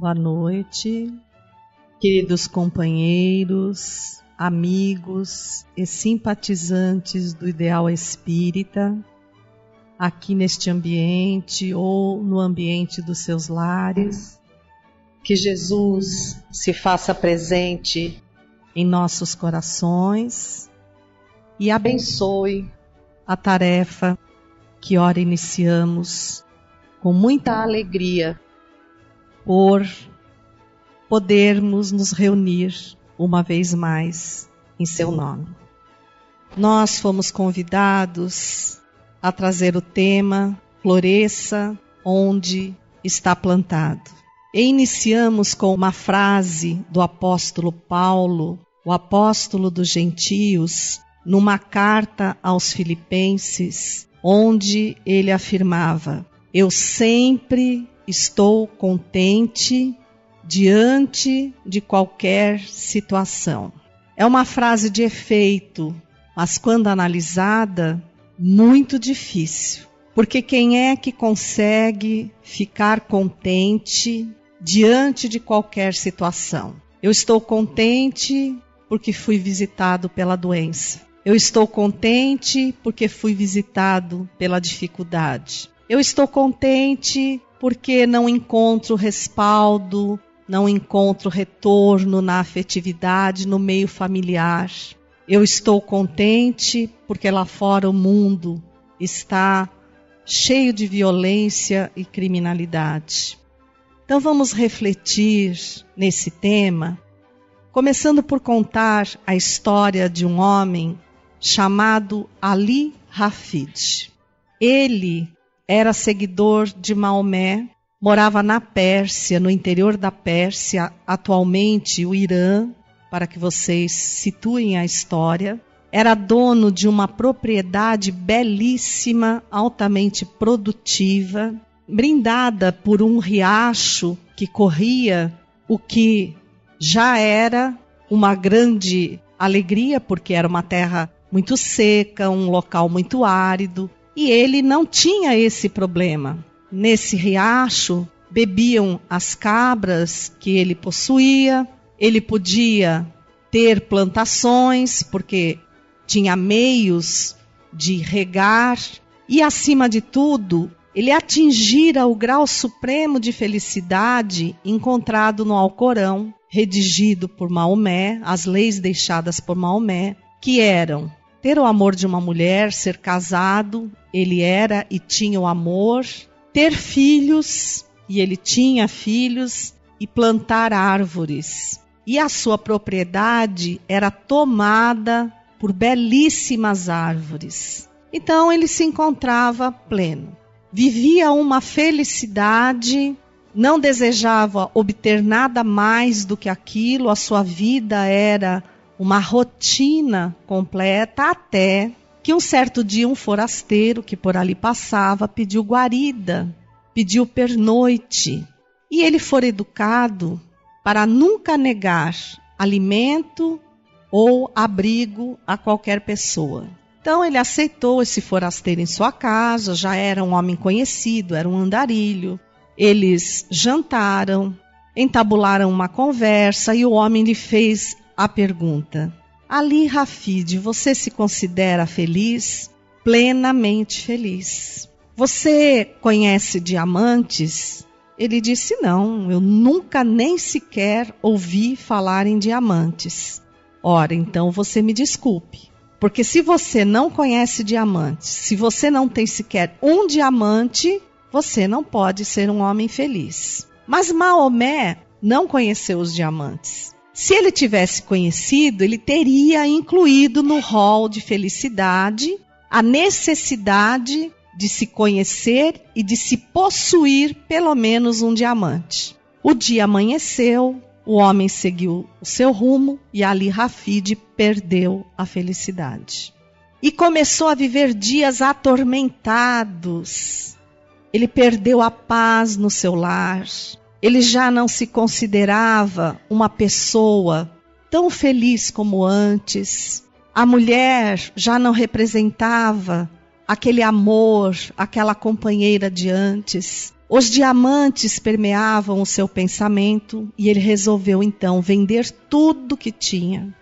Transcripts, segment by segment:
Boa noite, queridos companheiros, amigos e simpatizantes do ideal espírita, aqui neste ambiente ou no ambiente dos seus lares. Que Jesus se faça presente em nossos corações e abençoe a tarefa que ora iniciamos com muita alegria por podermos nos reunir uma vez mais em seu nome. Nós fomos convidados a trazer o tema Floresça onde está plantado. E iniciamos com uma frase do apóstolo Paulo, o apóstolo dos gentios, numa carta aos Filipenses, onde ele afirmava: Eu sempre estou contente diante de qualquer situação. É uma frase de efeito, mas quando analisada, muito difícil. Porque quem é que consegue ficar contente diante de qualquer situação? Eu estou contente porque fui visitado pela doença. Eu estou contente porque fui visitado pela dificuldade. Eu estou contente porque não encontro respaldo, não encontro retorno na afetividade, no meio familiar. Eu estou contente porque lá fora o mundo está cheio de violência e criminalidade. Então vamos refletir nesse tema, começando por contar a história de um homem chamado Ali Hafid. Ele era seguidor de Maomé, morava na Pérsia, no interior da Pérsia, atualmente o Irã, para que vocês situem a história. Era dono de uma propriedade belíssima, altamente produtiva, brindada por um riacho que corria, o que já era uma grande alegria, porque era uma terra muito seca, um local muito árido. E ele não tinha esse problema. Nesse riacho bebiam as cabras que ele possuía, ele podia ter plantações, porque tinha meios de regar, e acima de tudo, ele atingira o grau supremo de felicidade encontrado no Alcorão, redigido por Maomé, as leis deixadas por Maomé, que eram ter o amor de uma mulher, ser casado, ele era e tinha o amor, ter filhos, e ele tinha filhos, e plantar árvores. E a sua propriedade era tomada por belíssimas árvores. Então ele se encontrava pleno. Vivia uma felicidade, não desejava obter nada mais do que aquilo, a sua vida era uma rotina completa até que um certo dia um forasteiro que por ali passava pediu guarida, pediu pernoite. E ele foi educado para nunca negar alimento ou abrigo a qualquer pessoa. Então ele aceitou esse forasteiro em sua casa, já era um homem conhecido, era um andarilho. Eles jantaram, entabularam uma conversa e o homem lhe fez a pergunta: Ali, Rafid, você se considera feliz? Plenamente feliz. Você conhece diamantes? Ele disse: Não, eu nunca nem sequer ouvi falar em diamantes. Ora, então você me desculpe. Porque se você não conhece diamantes, se você não tem sequer um diamante, você não pode ser um homem feliz. Mas Maomé não conheceu os diamantes. Se ele tivesse conhecido, ele teria incluído no rol de felicidade a necessidade de se conhecer e de se possuir pelo menos um diamante. O dia amanheceu, o homem seguiu o seu rumo e Ali Rafid perdeu a felicidade. E começou a viver dias atormentados. Ele perdeu a paz no seu lar, ele já não se considerava uma pessoa tão feliz como antes. A mulher já não representava aquele amor, aquela companheira de antes. Os diamantes permeavam o seu pensamento e ele resolveu então vender tudo que tinha.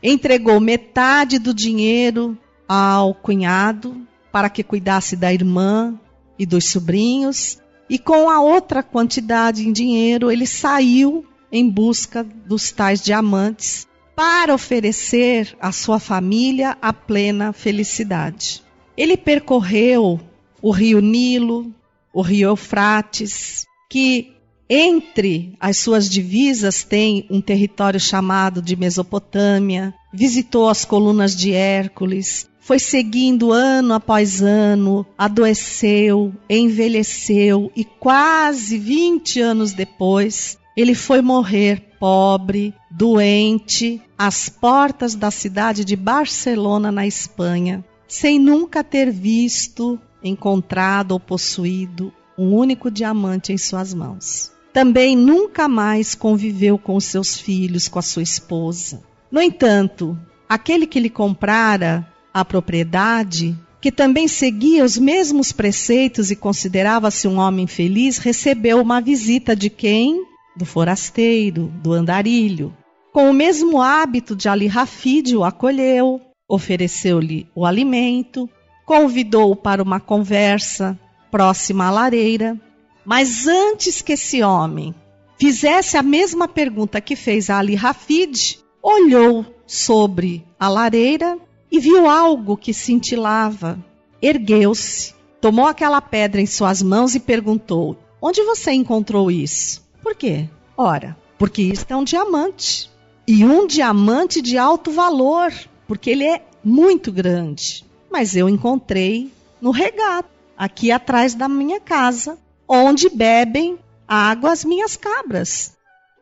Entregou metade do dinheiro ao cunhado para que cuidasse da irmã e dos sobrinhos, e com a outra quantidade em dinheiro ele saiu em busca dos tais diamantes para oferecer à sua família a plena felicidade. Ele percorreu o rio Nilo, o rio Eufrates, que entre as suas divisas tem um território chamado de Mesopotâmia, visitou as colunas de Hércules, foi seguindo ano após ano, adoeceu, envelheceu e quase 20 anos depois, ele foi morrer pobre, doente, às portas da cidade de Barcelona, na Espanha, sem nunca ter visto encontrado ou possuído um único diamante em suas mãos. Também nunca mais conviveu com seus filhos, com a sua esposa. No entanto, aquele que lhe comprara a propriedade, que também seguia os mesmos preceitos e considerava-se um homem feliz, recebeu uma visita de quem? Do forasteiro, do andarilho. Com o mesmo hábito de Ali Rafid o acolheu, ofereceu-lhe o alimento, convidou-o para uma conversa próxima à lareira. Mas antes que esse homem fizesse a mesma pergunta que fez a Ali Rafid, olhou sobre a lareira e viu algo que cintilava. Ergueu-se, tomou aquela pedra em suas mãos e perguntou: Onde você encontrou isso? Por quê? Ora, porque isto é um diamante. E um diamante de alto valor, porque ele é muito grande mas eu encontrei no regato, aqui atrás da minha casa, onde bebem água as minhas cabras.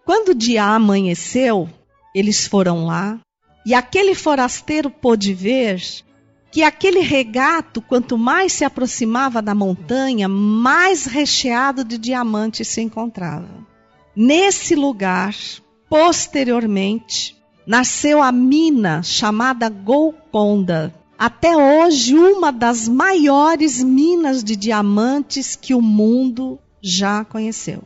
Quando o dia amanheceu, eles foram lá e aquele forasteiro pôde ver que aquele regato, quanto mais se aproximava da montanha, mais recheado de diamantes se encontrava. Nesse lugar, posteriormente, nasceu a mina chamada Golconda, até hoje uma das maiores minas de diamantes que o mundo já conheceu.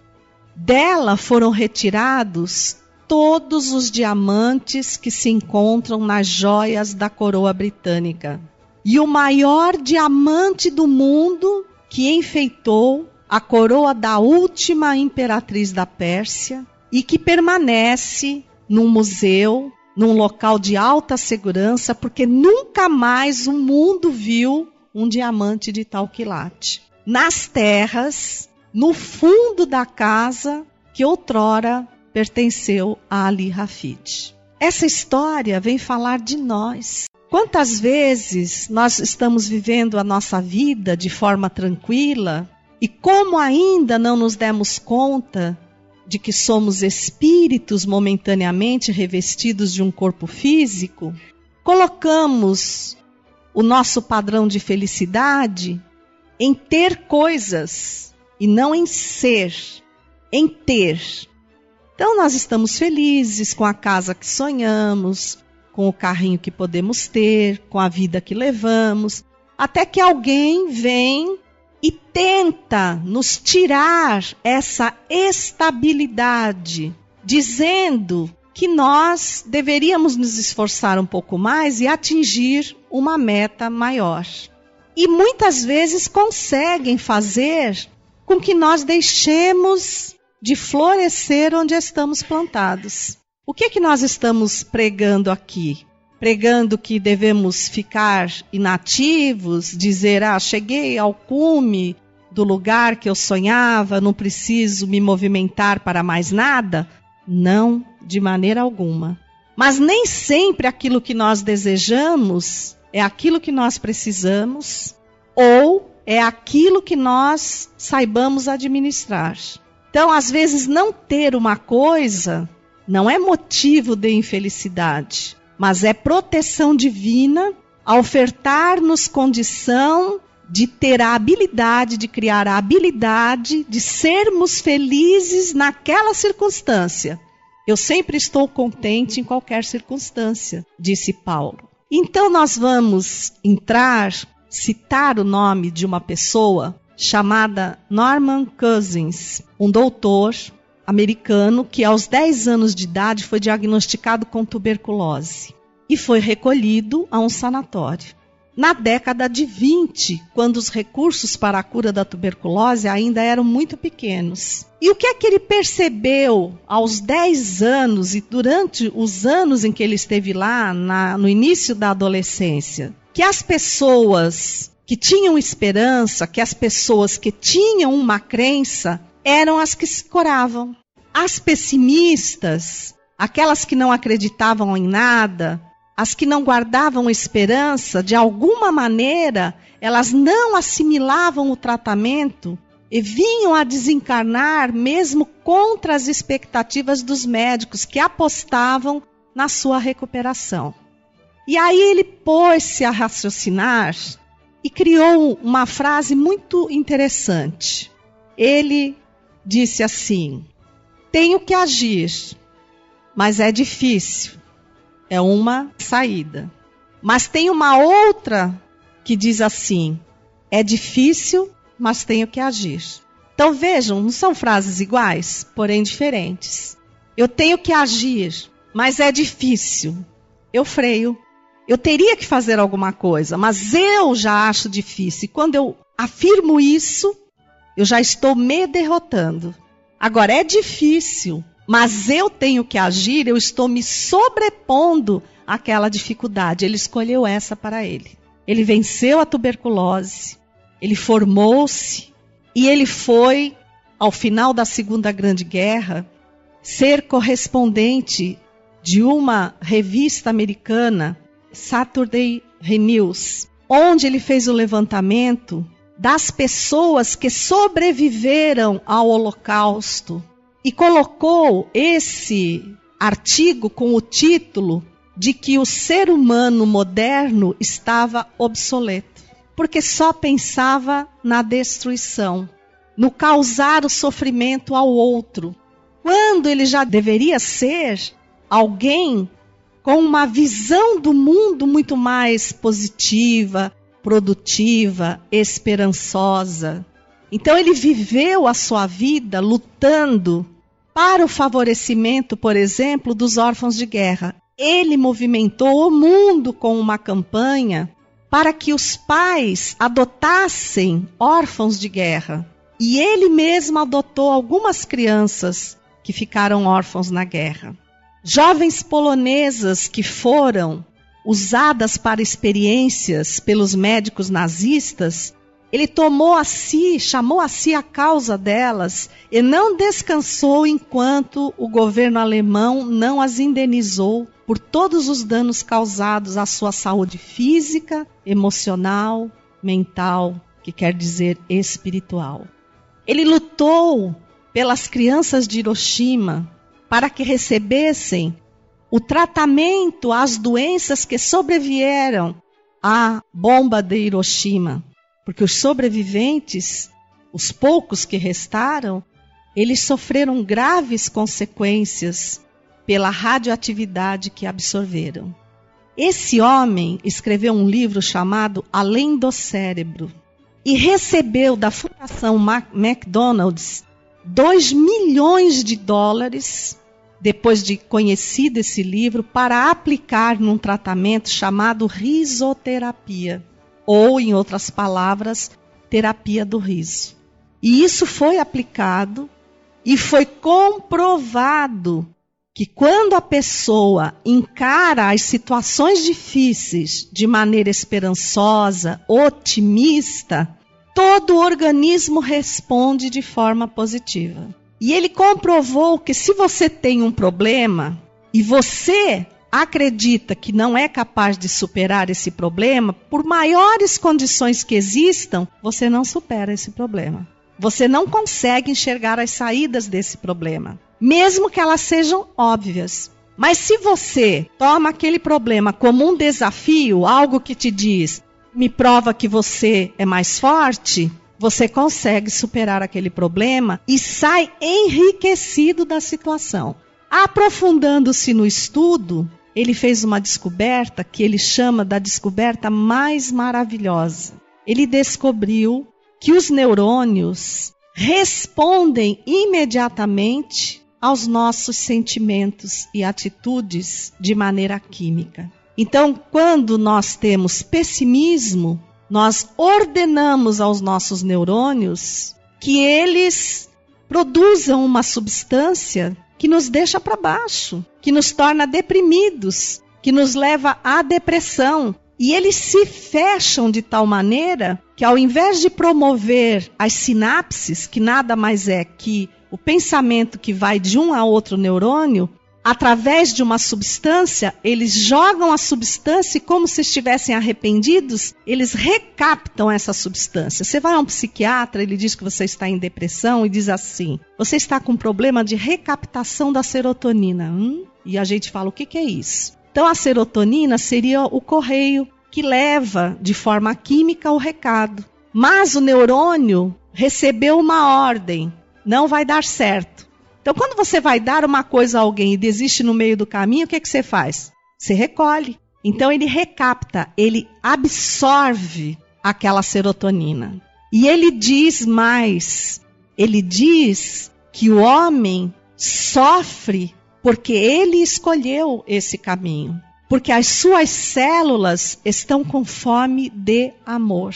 Dela foram retirados todos os diamantes que se encontram nas joias da coroa britânica. E o maior diamante do mundo que enfeitou a coroa da última imperatriz da Pérsia e que permanece num museu num local de alta segurança, porque nunca mais o mundo viu um diamante de tal quilate. Nas terras, no fundo da casa que outrora pertenceu a Ali Rafid. Essa história vem falar de nós. Quantas vezes nós estamos vivendo a nossa vida de forma tranquila e como ainda não nos demos conta de que somos espíritos momentaneamente revestidos de um corpo físico, colocamos o nosso padrão de felicidade em ter coisas e não em ser, em ter. Então nós estamos felizes com a casa que sonhamos, com o carrinho que podemos ter, com a vida que levamos, até que alguém vem e tenta nos tirar essa estabilidade, dizendo que nós deveríamos nos esforçar um pouco mais e atingir uma meta maior. E muitas vezes conseguem fazer com que nós deixemos de florescer onde estamos plantados. O que é que nós estamos pregando aqui? pregando que devemos ficar inativos, dizer, ah, cheguei ao cume do lugar que eu sonhava, não preciso me movimentar para mais nada? Não, de maneira alguma. Mas nem sempre aquilo que nós desejamos é aquilo que nós precisamos ou é aquilo que nós saibamos administrar. Então, às vezes, não ter uma coisa não é motivo de infelicidade mas é proteção divina a ofertar-nos condição de ter a habilidade, de criar a habilidade de sermos felizes naquela circunstância. Eu sempre estou contente em qualquer circunstância, disse Paulo. Então nós vamos entrar, citar o nome de uma pessoa chamada Norman Cousins, um doutor americano que aos 10 anos de idade foi diagnosticado com tuberculose e foi recolhido a um sanatório. Na década de 20, quando os recursos para a cura da tuberculose ainda eram muito pequenos. E o que é que ele percebeu aos 10 anos e durante os anos em que ele esteve lá, na, no início da adolescência? Que as pessoas que tinham esperança, que as pessoas que tinham uma crença, eram as que se curavam. As pessimistas, aquelas que não acreditavam em nada, as que não guardavam esperança, de alguma maneira, elas não assimilavam o tratamento e vinham a desencarnar mesmo contra as expectativas dos médicos que apostavam na sua recuperação. E aí ele pôs-se a raciocinar e criou uma frase muito interessante. Ele disse assim: Tenho que agir, mas é difícil. É uma saída. Mas tem uma outra que diz assim: É difícil, mas tenho que agir. Então vejam, não são frases iguais, porém diferentes. Eu tenho que agir, mas é difícil. Eu freio. Eu teria que fazer alguma coisa, mas eu já acho difícil. E quando eu afirmo isso, eu já estou me derrotando. Agora é difícil, mas eu tenho que agir, eu estou me sobrepondo àquela dificuldade. Ele escolheu essa para ele. Ele venceu a tuberculose, ele formou-se e ele foi, ao final da Segunda Grande Guerra, ser correspondente de uma revista americana, Saturday News, onde ele fez o levantamento das pessoas que sobreviveram ao Holocausto e colocou esse artigo com o título de que o ser humano moderno estava obsoleto, porque só pensava na destruição, no causar o sofrimento ao outro, quando ele já deveria ser alguém com uma visão do mundo muito mais positiva, produtiva, esperançosa. Então ele viveu a sua vida lutando para o favorecimento, por exemplo, dos órfãos de guerra. Ele movimentou o mundo com uma campanha para que os pais adotassem órfãos de guerra. E ele mesmo adotou algumas crianças que ficaram órfãos na guerra. Jovens polonesas que foram usadas para experiências pelos médicos nazistas, ele tomou a si, chamou a si a causa delas e não descansou enquanto o governo alemão não as indenizou por todos os danos causados à sua saúde física, emocional, mental, que quer dizer espiritual. Ele lutou pelas crianças de Hiroshima para que recebessem o tratamento às doenças que sobrevieram à bomba de Hiroshima. Porque os sobreviventes, os poucos que restaram, eles sofreram graves consequências pela radioatividade que absorveram. Esse homem escreveu um livro chamado Além do Cérebro e recebeu da Fundação McDonald's 2 milhões de dólares depois de conhecido esse livro, para aplicar num tratamento chamado risoterapia, ou, em outras palavras, terapia do riso. E isso foi aplicado e foi comprovado que quando a pessoa encara as situações difíceis de maneira esperançosa, otimista, todo o organismo responde de forma positiva. E ele comprovou que se você tem um problema e você acredita que não é capaz de superar esse problema, por maiores condições que existam, você não supera esse problema. Você não consegue enxergar as saídas desse problema, mesmo que elas sejam óbvias. Mas se você toma aquele problema como um desafio, algo que te diz, me prova que você é mais forte, você consegue superar aquele problema e sai enriquecido da situação. Aprofundando-se no estudo, ele fez uma descoberta que ele chama da descoberta mais maravilhosa. Ele descobriu que os neurônios respondem imediatamente aos nossos sentimentos e atitudes de maneira química. Então, quando nós temos pessimismo, nós ordenamos aos nossos neurônios que eles produzam uma substância que nos deixa para baixo, que nos torna deprimidos, que nos leva à depressão. E eles se fecham de tal maneira que, ao invés de promover as sinapses, que nada mais é que o pensamento que vai de um a outro neurônio, através de uma substância, eles jogam a substância e, como se estivessem arrependidos, eles recaptam essa substância. Você vai a um psiquiatra, ele diz que você está em depressão e diz assim: você está com problema de recaptação da serotonina. Hum? E a gente fala: o que, que é isso? Então, a serotonina seria o correio que leva de forma química o recado. Mas o neurônio recebeu uma ordem: não vai dar certo. Então, quando você vai dar uma coisa a alguém e desiste no meio do caminho, o que, que você faz? Você recolhe. Então, ele recapta, ele absorve aquela serotonina. E ele diz mais: ele diz que o homem sofre porque ele escolheu esse caminho. Porque as suas células estão com fome de amor.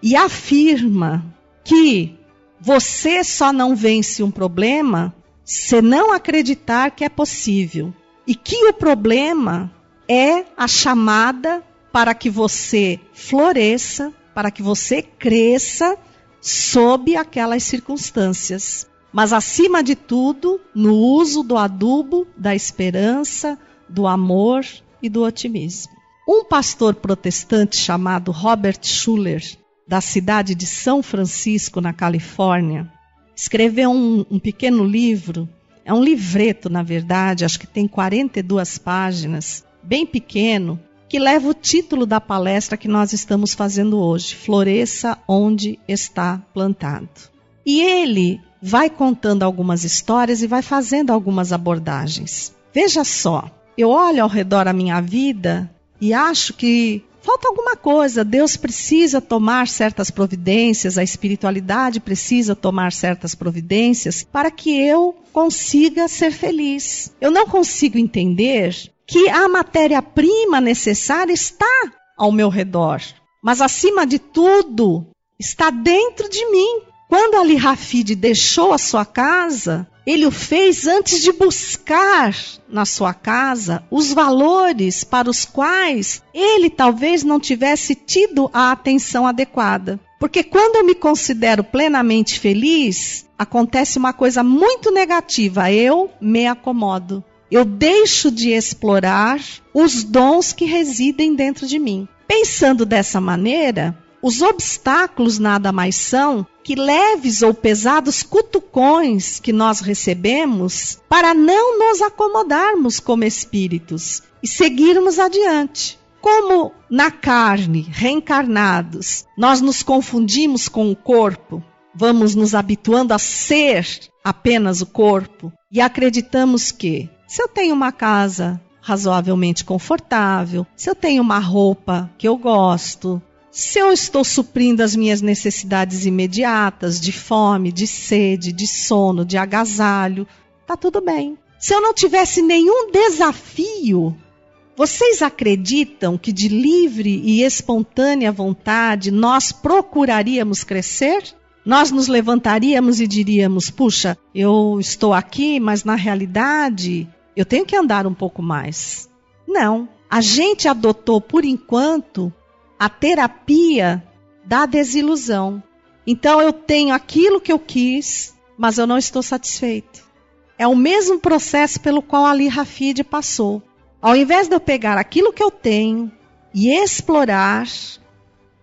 E afirma que você só não vence um problema se não acreditar que é possível. E que o problema é a chamada para que você floresça, para que você cresça sob aquelas circunstâncias. Mas, acima de tudo, no uso do adubo da esperança, do amor e do otimismo. Um pastor protestante chamado Robert Schuller, da cidade de São Francisco, na Califórnia, escreveu um, um pequeno livro, é um livreto, na verdade, acho que tem 42 páginas, bem pequeno, que leva o título da palestra que nós estamos fazendo hoje: Floresça onde está plantado. E ele vai contando algumas histórias e vai fazendo algumas abordagens. Veja só, eu olho ao redor a minha vida e acho que falta alguma coisa. Deus precisa tomar certas providências, a espiritualidade precisa tomar certas providências para que eu consiga ser feliz. Eu não consigo entender que a matéria-prima necessária está ao meu redor, mas acima de tudo, está dentro de mim. Quando Ali Rafid deixou a sua casa, ele o fez antes de buscar na sua casa os valores para os quais ele talvez não tivesse tido a atenção adequada. Porque quando eu me considero plenamente feliz, acontece uma coisa muito negativa: eu me acomodo. Eu deixo de explorar os dons que residem dentro de mim. Pensando dessa maneira, os obstáculos nada mais são que leves ou pesados cutucões que nós recebemos para não nos acomodarmos como espíritos e seguirmos adiante. Como na carne, reencarnados, nós nos confundimos com o corpo, vamos nos habituando a ser apenas o corpo e acreditamos que se eu tenho uma casa razoavelmente confortável, se eu tenho uma roupa que eu gosto, se eu estou suprindo as minhas necessidades imediatas de fome, de sede, de sono, de agasalho, tá tudo bem. Se eu não tivesse nenhum desafio, vocês acreditam que de livre e espontânea vontade nós procuraríamos crescer? Nós nos levantaríamos e diríamos: puxa, eu estou aqui, mas na realidade eu tenho que andar um pouco mais. Não. A gente adotou por enquanto a terapia da desilusão. Então eu tenho aquilo que eu quis, mas eu não estou satisfeito. É o mesmo processo pelo qual Ali Rafid passou. Ao invés de eu pegar aquilo que eu tenho e explorar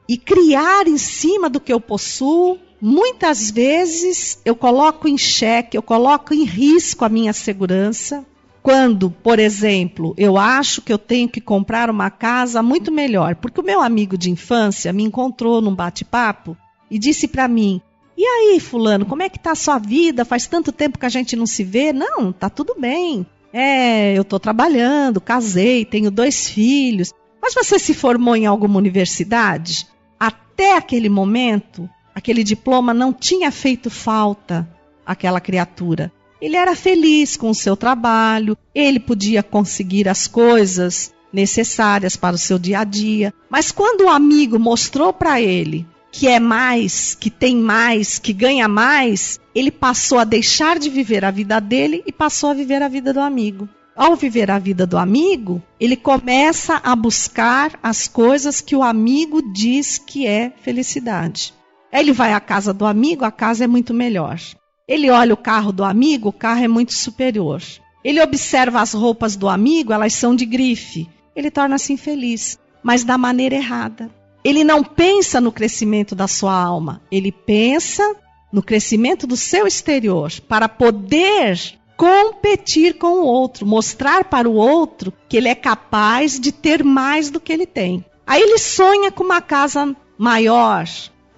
e criar em cima do que eu possuo, muitas vezes eu coloco em xeque, eu coloco em risco a minha segurança, quando, por exemplo, eu acho que eu tenho que comprar uma casa muito melhor, porque o meu amigo de infância me encontrou num bate-papo e disse para mim: "E aí, fulano, como é que tá a sua vida? Faz tanto tempo que a gente não se vê?" "Não, tá tudo bem. É, eu tô trabalhando, casei, tenho dois filhos. Mas você se formou em alguma universidade?" Até aquele momento, aquele diploma não tinha feito falta àquela criatura. Ele era feliz com o seu trabalho, ele podia conseguir as coisas necessárias para o seu dia a dia. Mas quando o amigo mostrou para ele que é mais, que tem mais, que ganha mais, ele passou a deixar de viver a vida dele e passou a viver a vida do amigo. Ao viver a vida do amigo, ele começa a buscar as coisas que o amigo diz que é felicidade. Ele vai à casa do amigo, a casa é muito melhor. Ele olha o carro do amigo, o carro é muito superior. Ele observa as roupas do amigo, elas são de grife. Ele torna-se infeliz, mas da maneira errada. Ele não pensa no crescimento da sua alma, ele pensa no crescimento do seu exterior para poder competir com o outro, mostrar para o outro que ele é capaz de ter mais do que ele tem. Aí ele sonha com uma casa maior,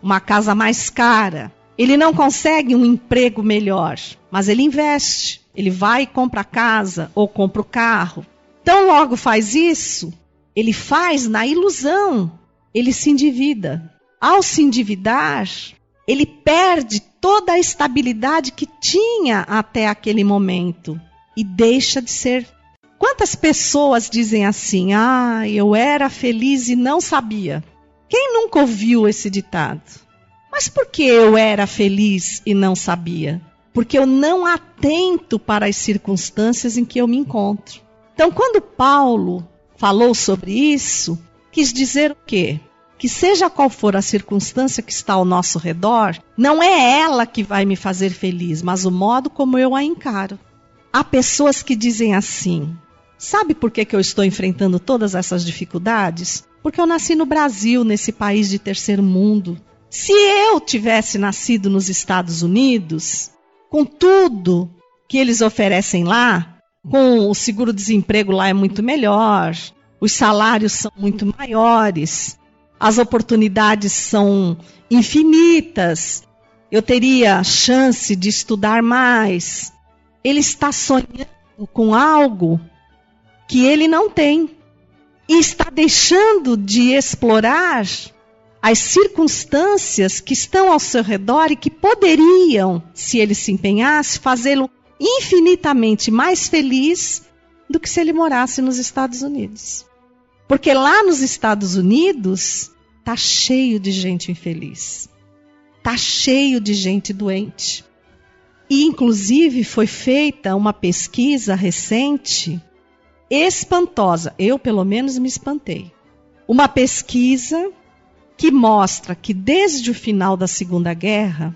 uma casa mais cara. Ele não consegue um emprego melhor, mas ele investe. Ele vai e compra a casa ou compra o carro. Então, logo faz isso, ele faz na ilusão ele se endivida. Ao se endividar, ele perde toda a estabilidade que tinha até aquele momento e deixa de ser. Quantas pessoas dizem assim: "Ah, eu era feliz e não sabia"? Quem nunca ouviu esse ditado? Mas por que eu era feliz e não sabia? Porque eu não atento para as circunstâncias em que eu me encontro. Então, quando Paulo falou sobre isso, quis dizer o quê? Que seja qual for a circunstância que está ao nosso redor, não é ela que vai me fazer feliz, mas o modo como eu a encaro. Há pessoas que dizem assim: sabe por que, que eu estou enfrentando todas essas dificuldades? Porque eu nasci no Brasil, nesse país de terceiro mundo. Se eu tivesse nascido nos Estados Unidos, com tudo que eles oferecem lá, com o seguro-desemprego lá é muito melhor, os salários são muito maiores, as oportunidades são infinitas, eu teria chance de estudar mais. Ele está sonhando com algo que ele não tem e está deixando de explorar as circunstâncias que estão ao seu redor e que poderiam, se ele se empenhasse, fazê-lo infinitamente mais feliz do que se ele morasse nos Estados Unidos. Porque lá nos Estados Unidos tá cheio de gente infeliz. Tá cheio de gente doente. E inclusive foi feita uma pesquisa recente espantosa. Eu pelo menos me espantei. Uma pesquisa que mostra que desde o final da Segunda Guerra,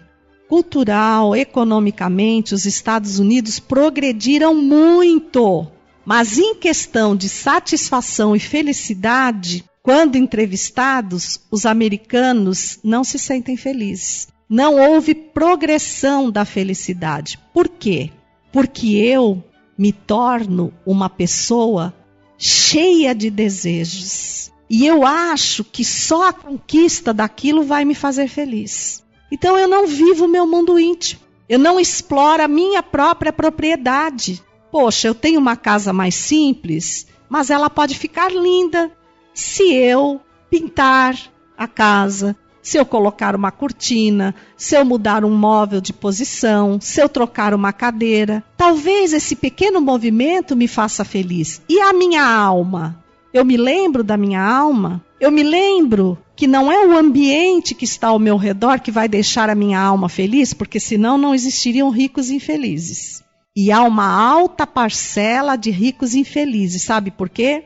cultural, economicamente, os Estados Unidos progrediram muito mas em questão de satisfação e felicidade, quando entrevistados, os americanos não se sentem felizes. Não houve progressão da felicidade. Por quê? Porque eu me torno uma pessoa cheia de desejos. E eu acho que só a conquista daquilo vai me fazer feliz. Então eu não vivo o meu mundo íntimo. Eu não exploro a minha própria propriedade. Poxa, eu tenho uma casa mais simples, mas ela pode ficar linda se eu pintar a casa, se eu colocar uma cortina, se eu mudar um móvel de posição, se eu trocar uma cadeira. Talvez esse pequeno movimento me faça feliz. E a minha alma? Eu me lembro da minha alma? Eu me lembro que não é o ambiente que está ao meu redor que vai deixar a minha alma feliz, porque senão não existiriam ricos e infelizes. E há uma alta parcela de ricos infelizes. Sabe por quê?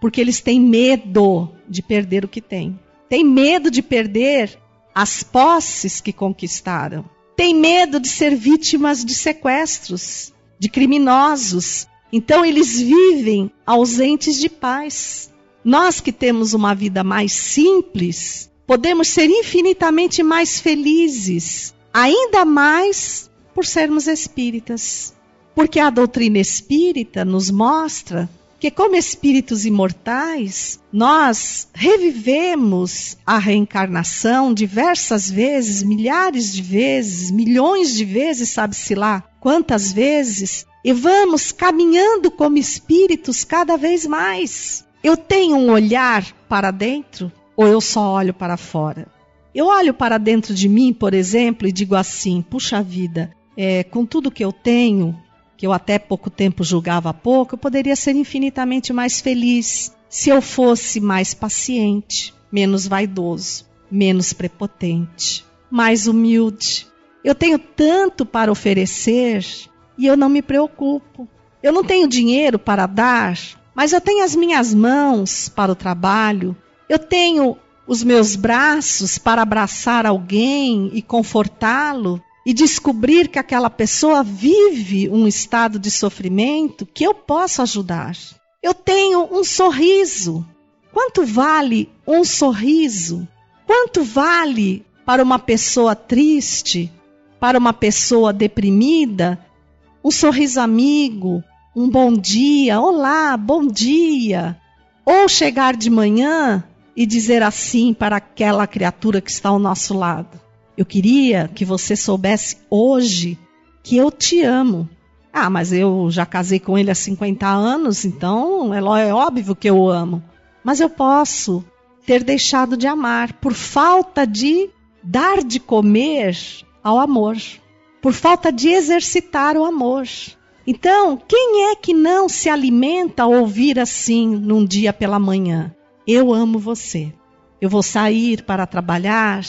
Porque eles têm medo de perder o que têm. Têm medo de perder as posses que conquistaram. Têm medo de ser vítimas de sequestros, de criminosos. Então eles vivem ausentes de paz. Nós que temos uma vida mais simples, podemos ser infinitamente mais felizes, ainda mais por sermos espíritas. Porque a doutrina espírita nos mostra que, como espíritos imortais, nós revivemos a reencarnação diversas vezes, milhares de vezes, milhões de vezes, sabe-se lá quantas vezes, e vamos caminhando como espíritos cada vez mais. Eu tenho um olhar para dentro ou eu só olho para fora? Eu olho para dentro de mim, por exemplo, e digo assim: puxa vida, é, com tudo que eu tenho, que eu até pouco tempo julgava pouco, eu poderia ser infinitamente mais feliz se eu fosse mais paciente, menos vaidoso, menos prepotente, mais humilde. Eu tenho tanto para oferecer e eu não me preocupo. Eu não tenho dinheiro para dar, mas eu tenho as minhas mãos para o trabalho. Eu tenho os meus braços para abraçar alguém e confortá-lo e descobrir que aquela pessoa vive um estado de sofrimento que eu posso ajudar. Eu tenho um sorriso. Quanto vale um sorriso? Quanto vale para uma pessoa triste, para uma pessoa deprimida, um sorriso amigo, um bom dia, olá, bom dia. Ou chegar de manhã e dizer assim para aquela criatura que está ao nosso lado: Eu queria que você soubesse hoje que eu te amo. Ah, mas eu já casei com ele há 50 anos, então é óbvio que eu amo. Mas eu posso ter deixado de amar por falta de dar de comer ao amor, por falta de exercitar o amor. Então, quem é que não se alimenta ao ouvir assim num dia pela manhã? Eu amo você. Eu vou sair para trabalhar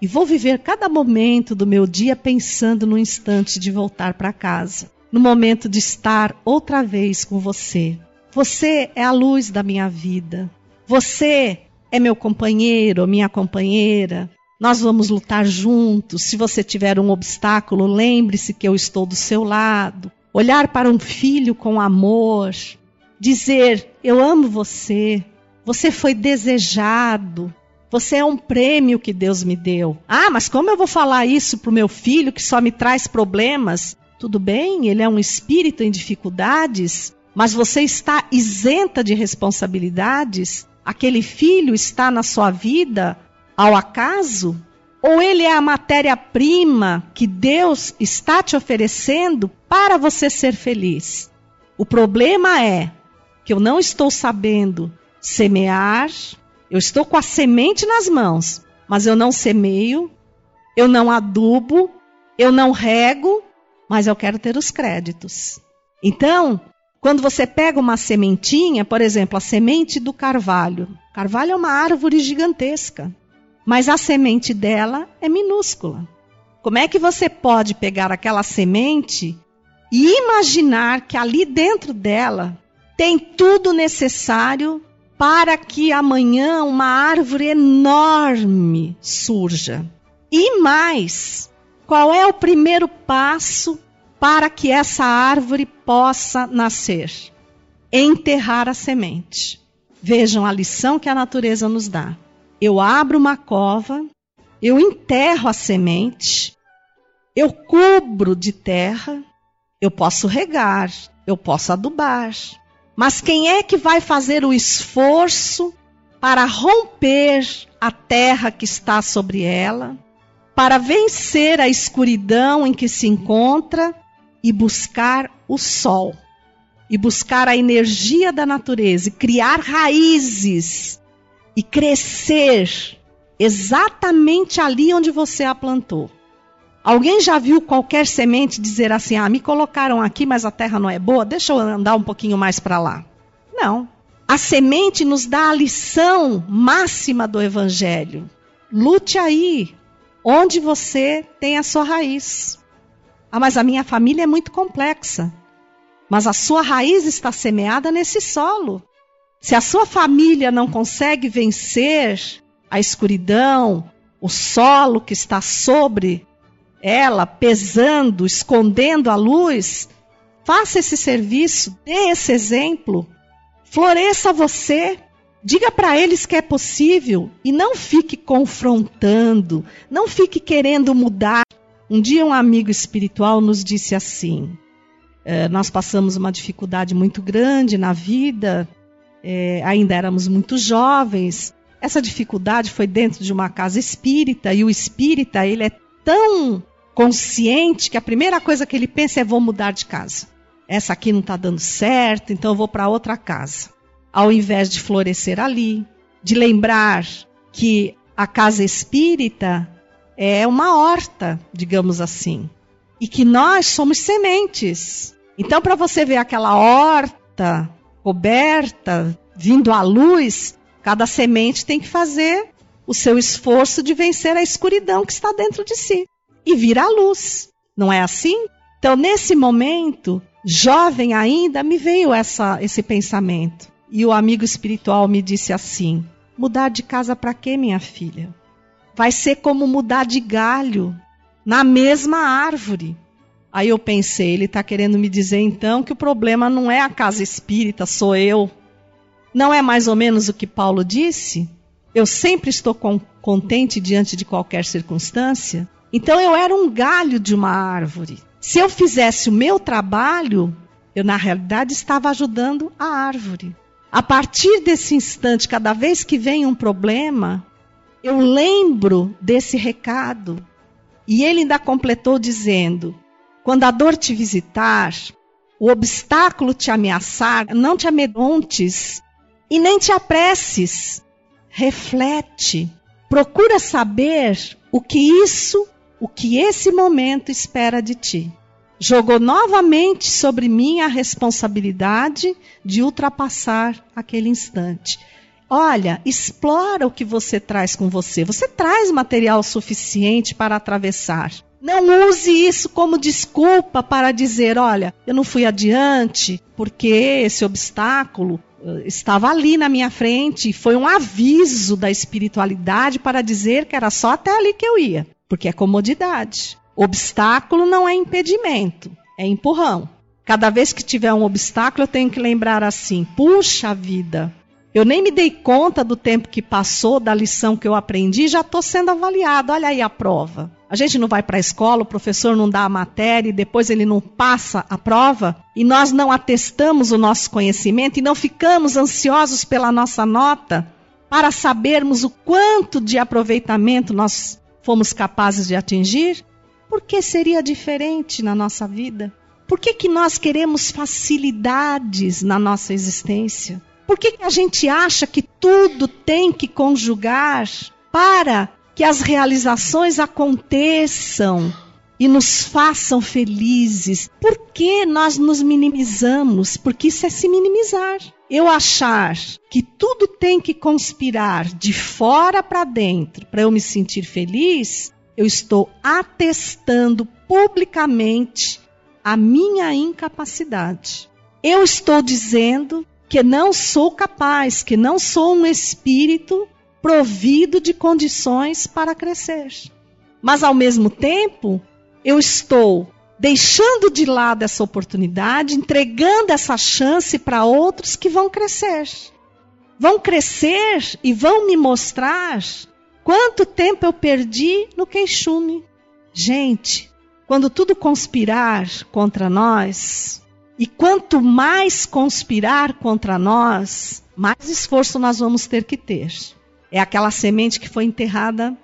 e vou viver cada momento do meu dia pensando no instante de voltar para casa, no momento de estar outra vez com você. Você é a luz da minha vida. Você é meu companheiro, minha companheira. Nós vamos lutar juntos. Se você tiver um obstáculo, lembre-se que eu estou do seu lado olhar para um filho com amor, dizer: Eu amo você, você foi desejado, você é um prêmio que Deus me deu. Ah, mas como eu vou falar isso para o meu filho que só me traz problemas? Tudo bem, ele é um espírito em dificuldades, mas você está isenta de responsabilidades? Aquele filho está na sua vida ao acaso? Ou ele é a matéria-prima que Deus está te oferecendo para você ser feliz? O problema é que eu não estou sabendo semear, eu estou com a semente nas mãos, mas eu não semeio, eu não adubo, eu não rego, mas eu quero ter os créditos. Então, quando você pega uma sementinha, por exemplo, a semente do carvalho. Carvalho é uma árvore gigantesca mas a semente dela é minúscula. Como é que você pode pegar aquela semente e imaginar que ali dentro dela tem tudo necessário para que amanhã uma árvore enorme surja? E mais, qual é o primeiro passo para que essa árvore possa nascer? Enterrar a semente. Vejam a lição que a natureza nos dá eu abro uma cova, eu enterro a semente, eu cubro de terra, eu posso regar, eu posso adubar. Mas quem é que vai fazer o esforço para romper a terra que está sobre ela, para vencer a escuridão em que se encontra e buscar o sol, e buscar a energia da natureza, e criar raízes e crescer exatamente ali onde você a plantou. Alguém já viu qualquer semente dizer assim: ah, me colocaram aqui, mas a terra não é boa, deixa eu andar um pouquinho mais para lá? Não. A semente nos dá a lição máxima do Evangelho. Lute aí, onde você tem a sua raiz. Ah, mas a minha família é muito complexa. Mas a sua raiz está semeada nesse solo. Se a sua família não consegue vencer a escuridão, o solo que está sobre ela, pesando, escondendo a luz, faça esse serviço, dê esse exemplo, floresça você, diga para eles que é possível e não fique confrontando, não fique querendo mudar. Um dia um amigo espiritual nos disse assim: eh, nós passamos uma dificuldade muito grande na vida é, ainda éramos muito jovens. Essa dificuldade foi dentro de uma casa espírita e o espírita ele é tão consciente que a primeira coisa que ele pensa é vou mudar de casa. Essa aqui não está dando certo, então eu vou para outra casa. Ao invés de florescer ali, de lembrar que a casa espírita é uma horta, digamos assim, e que nós somos sementes. Então, para você ver aquela horta coberta, vindo à luz, cada semente tem que fazer o seu esforço de vencer a escuridão que está dentro de si e vir à luz. Não é assim? Então, nesse momento, jovem ainda, me veio essa, esse pensamento. E o amigo espiritual me disse assim: Mudar de casa para quê, minha filha? Vai ser como mudar de galho na mesma árvore. Aí eu pensei, ele está querendo me dizer então que o problema não é a casa espírita, sou eu. Não é mais ou menos o que Paulo disse? Eu sempre estou contente diante de qualquer circunstância. Então eu era um galho de uma árvore. Se eu fizesse o meu trabalho, eu na realidade estava ajudando a árvore. A partir desse instante, cada vez que vem um problema, eu lembro desse recado. E ele ainda completou dizendo: quando a dor te visitar, o obstáculo te ameaçar, não te amedrontes e nem te apresses. Reflete, procura saber o que isso, o que esse momento espera de ti. Jogou novamente sobre mim a responsabilidade de ultrapassar aquele instante. Olha, explora o que você traz com você. Você traz material suficiente para atravessar. Não use isso como desculpa para dizer, olha, eu não fui adiante porque esse obstáculo eh, estava ali na minha frente. Foi um aviso da espiritualidade para dizer que era só até ali que eu ia, porque é comodidade. Obstáculo não é impedimento, é empurrão. Cada vez que tiver um obstáculo, eu tenho que lembrar assim: puxa vida, eu nem me dei conta do tempo que passou, da lição que eu aprendi, já estou sendo avaliado. Olha aí a prova. A gente não vai para a escola, o professor não dá a matéria e depois ele não passa a prova e nós não atestamos o nosso conhecimento e não ficamos ansiosos pela nossa nota para sabermos o quanto de aproveitamento nós fomos capazes de atingir? Por que seria diferente na nossa vida? Por que, que nós queremos facilidades na nossa existência? Por que, que a gente acha que tudo tem que conjugar para que as realizações aconteçam e nos façam felizes. Por que nós nos minimizamos? Porque isso é se minimizar. Eu achar que tudo tem que conspirar de fora para dentro para eu me sentir feliz, eu estou atestando publicamente a minha incapacidade. Eu estou dizendo que não sou capaz, que não sou um espírito provido de condições para crescer. Mas ao mesmo tempo, eu estou deixando de lado essa oportunidade, entregando essa chance para outros que vão crescer. Vão crescer e vão me mostrar quanto tempo eu perdi no queixume. Gente, quando tudo conspirar contra nós, e quanto mais conspirar contra nós, mais esforço nós vamos ter que ter é aquela semente que foi enterrada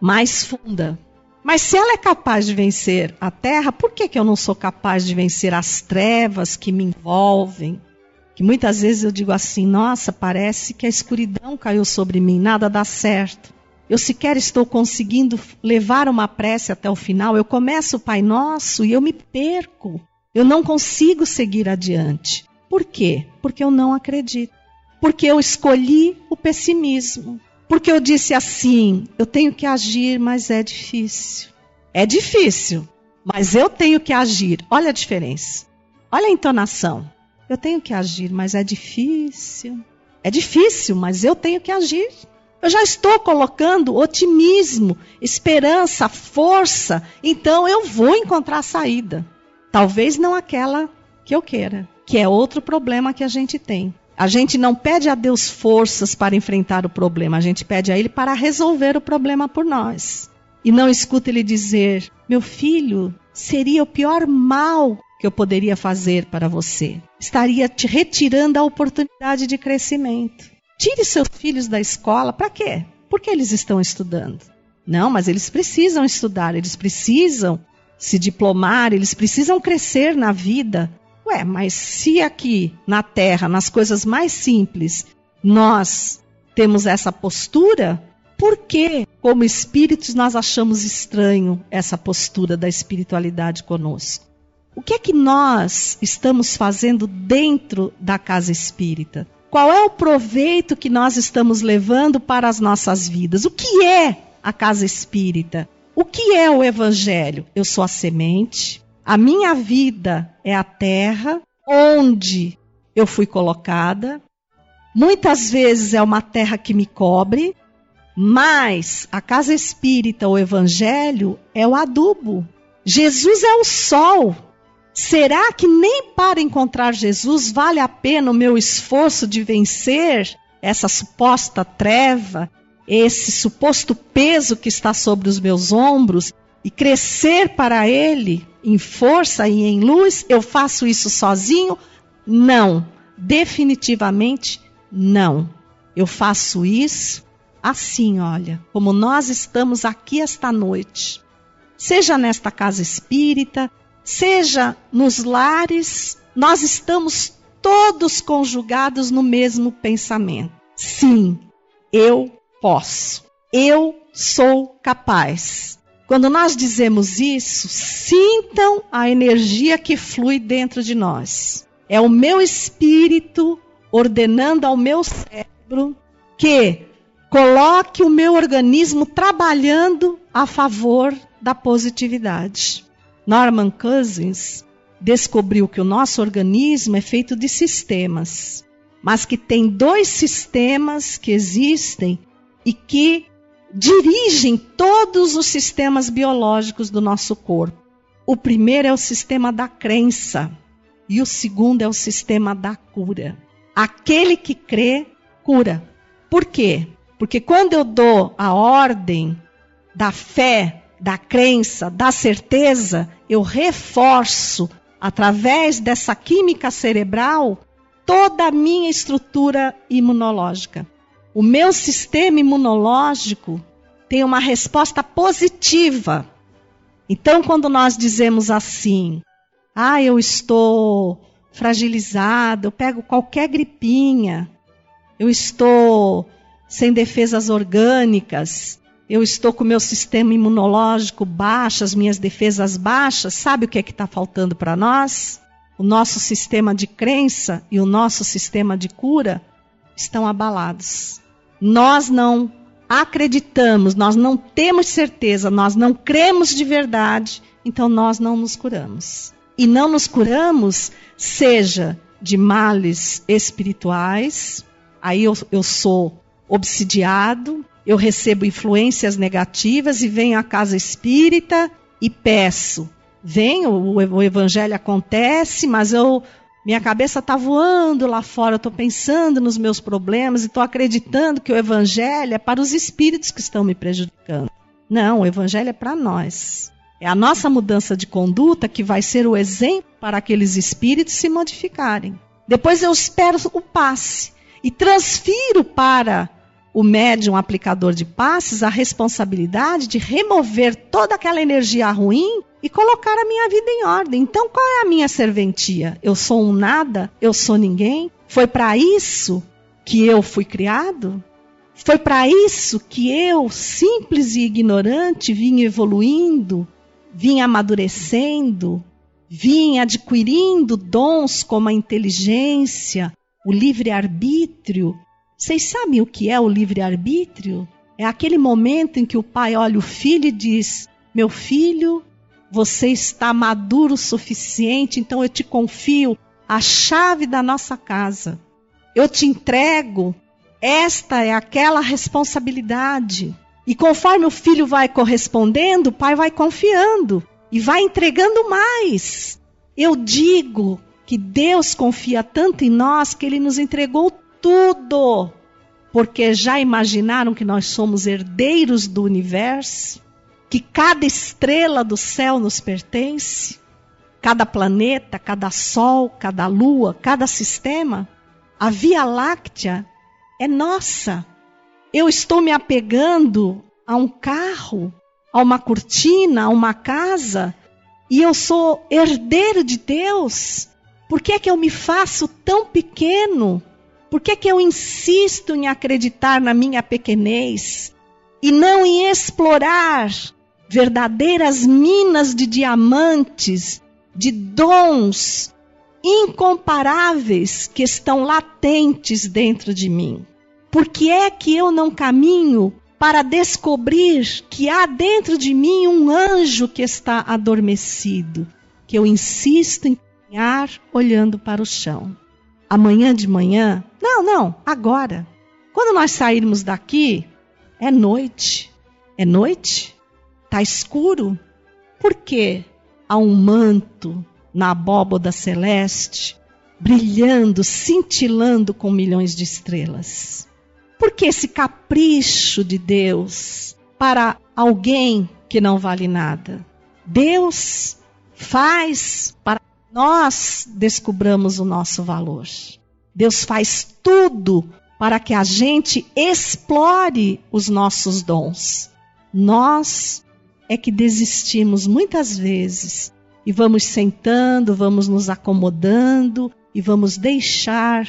mais funda. Mas se ela é capaz de vencer a terra, por que, que eu não sou capaz de vencer as trevas que me envolvem? Que muitas vezes eu digo assim: nossa, parece que a escuridão caiu sobre mim, nada dá certo. Eu sequer estou conseguindo levar uma prece até o final. Eu começo o Pai Nosso e eu me perco. Eu não consigo seguir adiante. Por quê? Porque eu não acredito. Porque eu escolhi o pessimismo. Porque eu disse assim: eu tenho que agir, mas é difícil. É difícil, mas eu tenho que agir. Olha a diferença. Olha a entonação. Eu tenho que agir, mas é difícil. É difícil, mas eu tenho que agir. Eu já estou colocando otimismo, esperança, força. Então eu vou encontrar a saída. Talvez não aquela que eu queira, que é outro problema que a gente tem. A gente não pede a Deus forças para enfrentar o problema, a gente pede a Ele para resolver o problema por nós. E não escuta Ele dizer: Meu filho, seria o pior mal que eu poderia fazer para você. Estaria te retirando a oportunidade de crescimento. Tire seus filhos da escola, para quê? Porque eles estão estudando. Não, mas eles precisam estudar, eles precisam se diplomar, eles precisam crescer na vida. Ué, mas se aqui na Terra, nas coisas mais simples, nós temos essa postura, Por que, como espíritos, nós achamos estranho essa postura da espiritualidade conosco? O que é que nós estamos fazendo dentro da casa espírita? Qual é o proveito que nós estamos levando para as nossas vidas? O que é a casa espírita? O que é o evangelho? Eu sou a semente, a minha vida é a terra onde eu fui colocada. Muitas vezes é uma terra que me cobre, mas a casa espírita, o evangelho, é o adubo. Jesus é o sol Será que nem para encontrar Jesus vale a pena o meu esforço de vencer essa suposta treva, esse suposto peso que está sobre os meus ombros e crescer para Ele em força e em luz? Eu faço isso sozinho? Não, definitivamente não. Eu faço isso assim, olha, como nós estamos aqui esta noite. Seja nesta casa espírita, seja nos lares, nós estamos todos conjugados no mesmo pensamento. Sim, eu posso. Eu sou capaz. Quando nós dizemos isso, sintam a energia que flui dentro de nós. É o meu espírito ordenando ao meu cérebro que coloque o meu organismo trabalhando a favor da positividade. Norman Cousins descobriu que o nosso organismo é feito de sistemas, mas que tem dois sistemas que existem e que dirigem todos os sistemas biológicos do nosso corpo. O primeiro é o sistema da crença e o segundo é o sistema da cura. Aquele que crê, cura. Por quê? Porque quando eu dou a ordem da fé da crença, da certeza, eu reforço através dessa química cerebral toda a minha estrutura imunológica. O meu sistema imunológico tem uma resposta positiva. Então, quando nós dizemos assim, ah, eu estou fragilizado, eu pego qualquer gripinha, eu estou sem defesas orgânicas, eu estou com o meu sistema imunológico baixo, as minhas defesas baixas, sabe o que é que está faltando para nós? O nosso sistema de crença e o nosso sistema de cura estão abalados. Nós não acreditamos, nós não temos certeza, nós não cremos de verdade, então nós não nos curamos. E não nos curamos, seja de males espirituais, aí eu, eu sou obsidiado, eu recebo influências negativas e venho à casa espírita e peço. Venho, o evangelho acontece, mas eu minha cabeça está voando lá fora, eu estou pensando nos meus problemas e estou acreditando que o evangelho é para os espíritos que estão me prejudicando. Não, o evangelho é para nós. É a nossa mudança de conduta que vai ser o exemplo para aqueles espíritos se modificarem. Depois eu espero o passe e transfiro para o médium aplicador de passes a responsabilidade de remover toda aquela energia ruim e colocar a minha vida em ordem. Então, qual é a minha serventia? Eu sou um nada? Eu sou ninguém? Foi para isso que eu fui criado? Foi para isso que eu, simples e ignorante, vim evoluindo, vim amadurecendo, vim adquirindo dons como a inteligência, o livre-arbítrio, vocês sabem o que é o livre-arbítrio? É aquele momento em que o pai olha o filho e diz: Meu filho, você está maduro o suficiente, então eu te confio a chave da nossa casa. Eu te entrego, esta é aquela responsabilidade. E conforme o filho vai correspondendo, o pai vai confiando e vai entregando mais. Eu digo que Deus confia tanto em nós que ele nos entregou tudo, porque já imaginaram que nós somos herdeiros do universo, que cada estrela do céu nos pertence, cada planeta, cada sol, cada lua, cada sistema. A Via Láctea é nossa. Eu estou me apegando a um carro, a uma cortina, a uma casa, e eu sou herdeiro de Deus. Por que é que eu me faço tão pequeno? Por que, que eu insisto em acreditar na minha pequenez? e não em explorar verdadeiras minas de diamantes, de dons incomparáveis que estão latentes dentro de mim. Por que é que eu não caminho para descobrir que há dentro de mim um anjo que está adormecido, que eu insisto em caminhar olhando para o chão? Amanhã de manhã? Não, não, agora. Quando nós sairmos daqui, é noite. É noite? Está escuro? Por quê? Há um manto na abóboda celeste, brilhando, cintilando com milhões de estrelas. Por que esse capricho de Deus para alguém que não vale nada? Deus faz para nós descobramos o nosso valor. Deus faz tudo para que a gente explore os nossos dons. Nós é que desistimos muitas vezes e vamos sentando, vamos nos acomodando e vamos deixar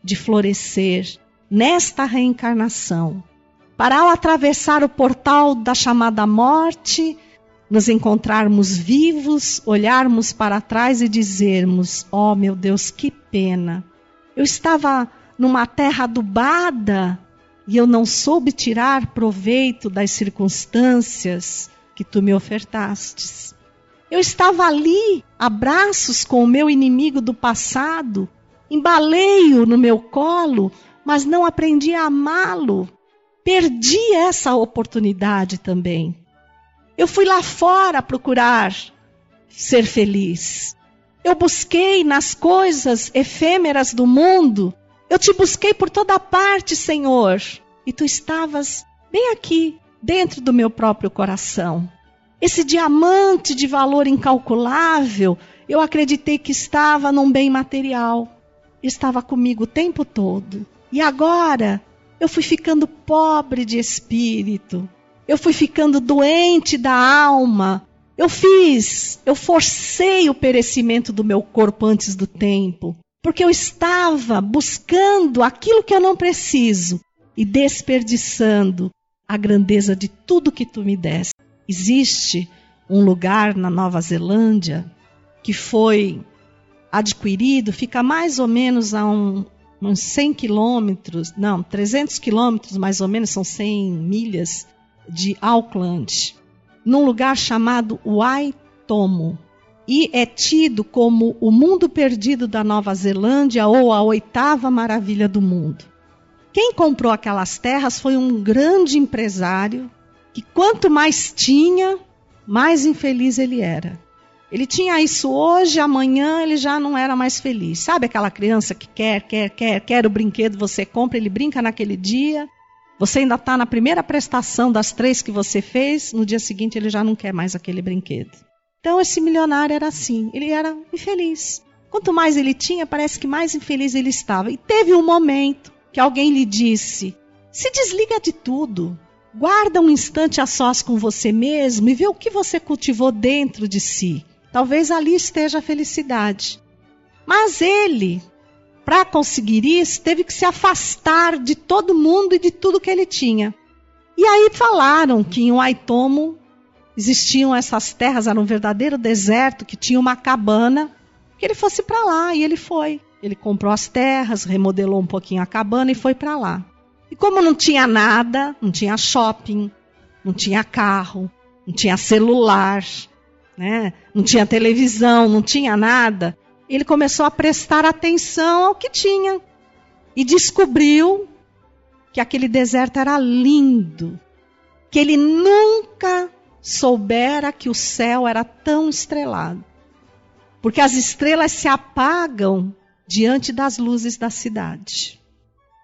de florescer nesta reencarnação. Para ao atravessar o portal da chamada morte, nos encontrarmos vivos, olharmos para trás e dizermos: Oh meu Deus, que pena! Eu estava numa terra adubada e eu não soube tirar proveito das circunstâncias que tu me ofertastes. Eu estava ali, abraços com o meu inimigo do passado, embalei-o no meu colo, mas não aprendi a amá-lo. Perdi essa oportunidade também. Eu fui lá fora procurar ser feliz. Eu busquei nas coisas efêmeras do mundo. Eu te busquei por toda parte, Senhor. E tu estavas bem aqui, dentro do meu próprio coração. Esse diamante de valor incalculável, eu acreditei que estava num bem material. Estava comigo o tempo todo. E agora eu fui ficando pobre de espírito. Eu fui ficando doente da alma. Eu fiz, eu forcei o perecimento do meu corpo antes do tempo, porque eu estava buscando aquilo que eu não preciso e desperdiçando a grandeza de tudo que tu me deste. Existe um lugar na Nova Zelândia que foi adquirido, fica mais ou menos a um, uns 100 quilômetros, não, 300 quilômetros mais ou menos, são 100 milhas de Auckland, num lugar chamado Waitomo. E é tido como o mundo perdido da Nova Zelândia ou a oitava maravilha do mundo. Quem comprou aquelas terras foi um grande empresário que quanto mais tinha, mais infeliz ele era. Ele tinha isso hoje, amanhã ele já não era mais feliz. Sabe aquela criança que quer, quer, quer, quer o brinquedo, você compra, ele brinca naquele dia, você ainda está na primeira prestação das três que você fez, no dia seguinte ele já não quer mais aquele brinquedo. Então esse milionário era assim, ele era infeliz. Quanto mais ele tinha, parece que mais infeliz ele estava. E teve um momento que alguém lhe disse: se desliga de tudo, Guarda um instante a sós com você mesmo e vê o que você cultivou dentro de si. Talvez ali esteja a felicidade. Mas ele, para conseguir isso, teve que se afastar de todo mundo e de tudo que ele tinha. E aí falaram que em Waitomo existiam essas terras, era um verdadeiro deserto, que tinha uma cabana, que ele fosse para lá, e ele foi. Ele comprou as terras, remodelou um pouquinho a cabana e foi para lá. E como não tinha nada, não tinha shopping, não tinha carro, não tinha celular, né? não tinha televisão, não tinha nada, ele começou a prestar atenção ao que tinha e descobriu que aquele deserto era lindo, que ele nunca soubera que o céu era tão estrelado. Porque as estrelas se apagam diante das luzes da cidade.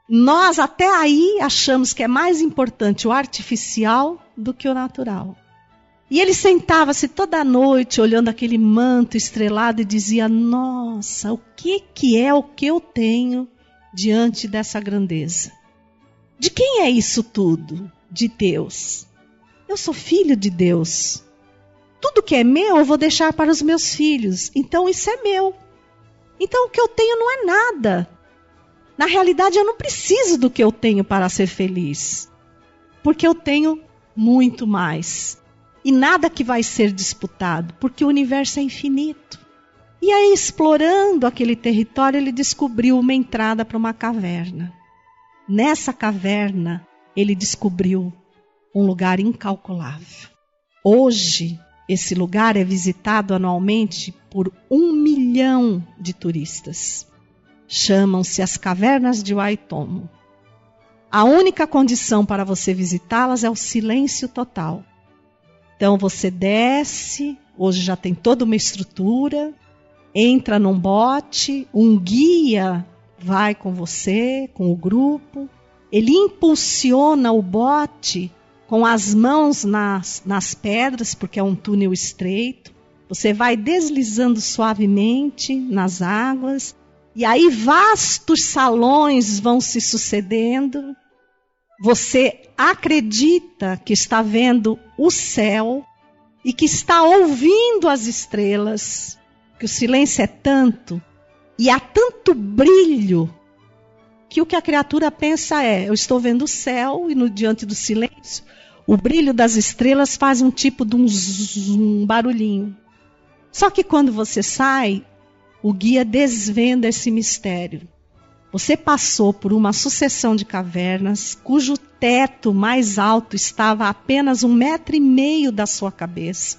Nós até aí achamos que é mais importante o artificial do que o natural. E ele sentava-se toda noite olhando aquele manto estrelado e dizia: Nossa, o que, que é o que eu tenho diante dessa grandeza? De quem é isso tudo? De Deus. Eu sou filho de Deus. Tudo que é meu eu vou deixar para os meus filhos. Então isso é meu. Então o que eu tenho não é nada. Na realidade, eu não preciso do que eu tenho para ser feliz. porque eu tenho muito mais. E nada que vai ser disputado, porque o universo é infinito. E aí, explorando aquele território, ele descobriu uma entrada para uma caverna. Nessa caverna, ele descobriu um lugar incalculável. Hoje, esse lugar é visitado anualmente por um milhão de turistas. Chamam-se as Cavernas de Waitomo. A única condição para você visitá-las é o silêncio total. Então você desce, hoje já tem toda uma estrutura, entra num bote, um guia vai com você, com o grupo, ele impulsiona o bote com as mãos nas, nas pedras, porque é um túnel estreito. Você vai deslizando suavemente nas águas, e aí vastos salões vão se sucedendo, você acredita que está vendo o céu e que está ouvindo as estrelas, que o silêncio é tanto e há tanto brilho que o que a criatura pensa é: eu estou vendo o céu e no diante do silêncio, o brilho das estrelas faz um tipo de um, um barulhinho. Só que quando você sai, o guia desvenda esse mistério. Você passou por uma sucessão de cavernas cujo teto mais alto estava a apenas um metro e meio da sua cabeça,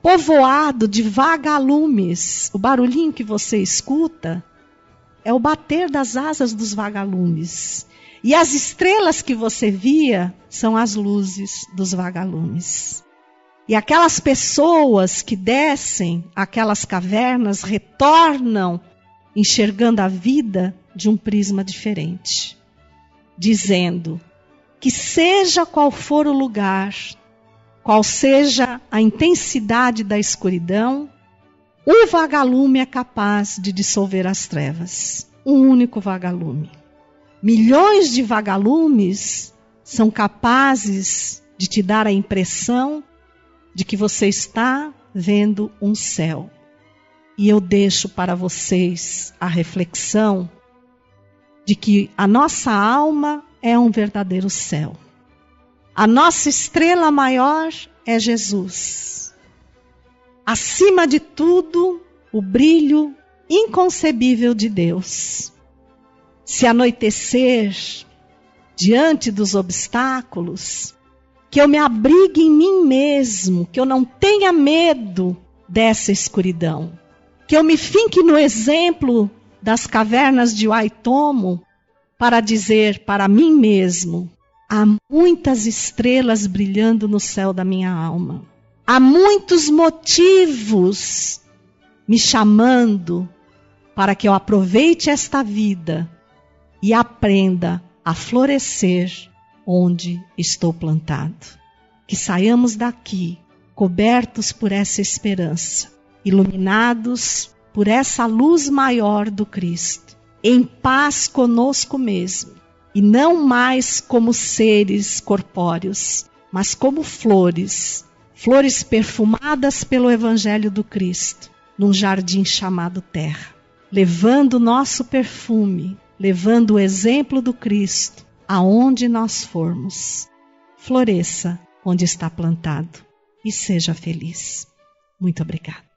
povoado de vagalumes. O barulhinho que você escuta é o bater das asas dos vagalumes. E as estrelas que você via são as luzes dos vagalumes. E aquelas pessoas que descem aquelas cavernas retornam enxergando a vida de um prisma diferente, dizendo que seja qual for o lugar, qual seja a intensidade da escuridão, um vagalume é capaz de dissolver as trevas. Um único vagalume. Milhões de vagalumes são capazes de te dar a impressão de que você está vendo um céu. E eu deixo para vocês a reflexão de que a nossa alma é um verdadeiro céu. A nossa estrela maior é Jesus. Acima de tudo, o brilho inconcebível de Deus. Se anoitecer diante dos obstáculos, que eu me abrigue em mim mesmo, que eu não tenha medo dessa escuridão, que eu me finque no exemplo das cavernas de Waitomo para dizer para mim mesmo: há muitas estrelas brilhando no céu da minha alma. Há muitos motivos me chamando para que eu aproveite esta vida e aprenda a florescer onde estou plantado. Que saiamos daqui cobertos por essa esperança, iluminados por essa luz maior do Cristo, em paz conosco mesmo, e não mais como seres corpóreos, mas como flores, flores perfumadas pelo Evangelho do Cristo, num jardim chamado terra, levando nosso perfume, levando o exemplo do Cristo aonde nós formos. Floresça onde está plantado e seja feliz. Muito obrigada.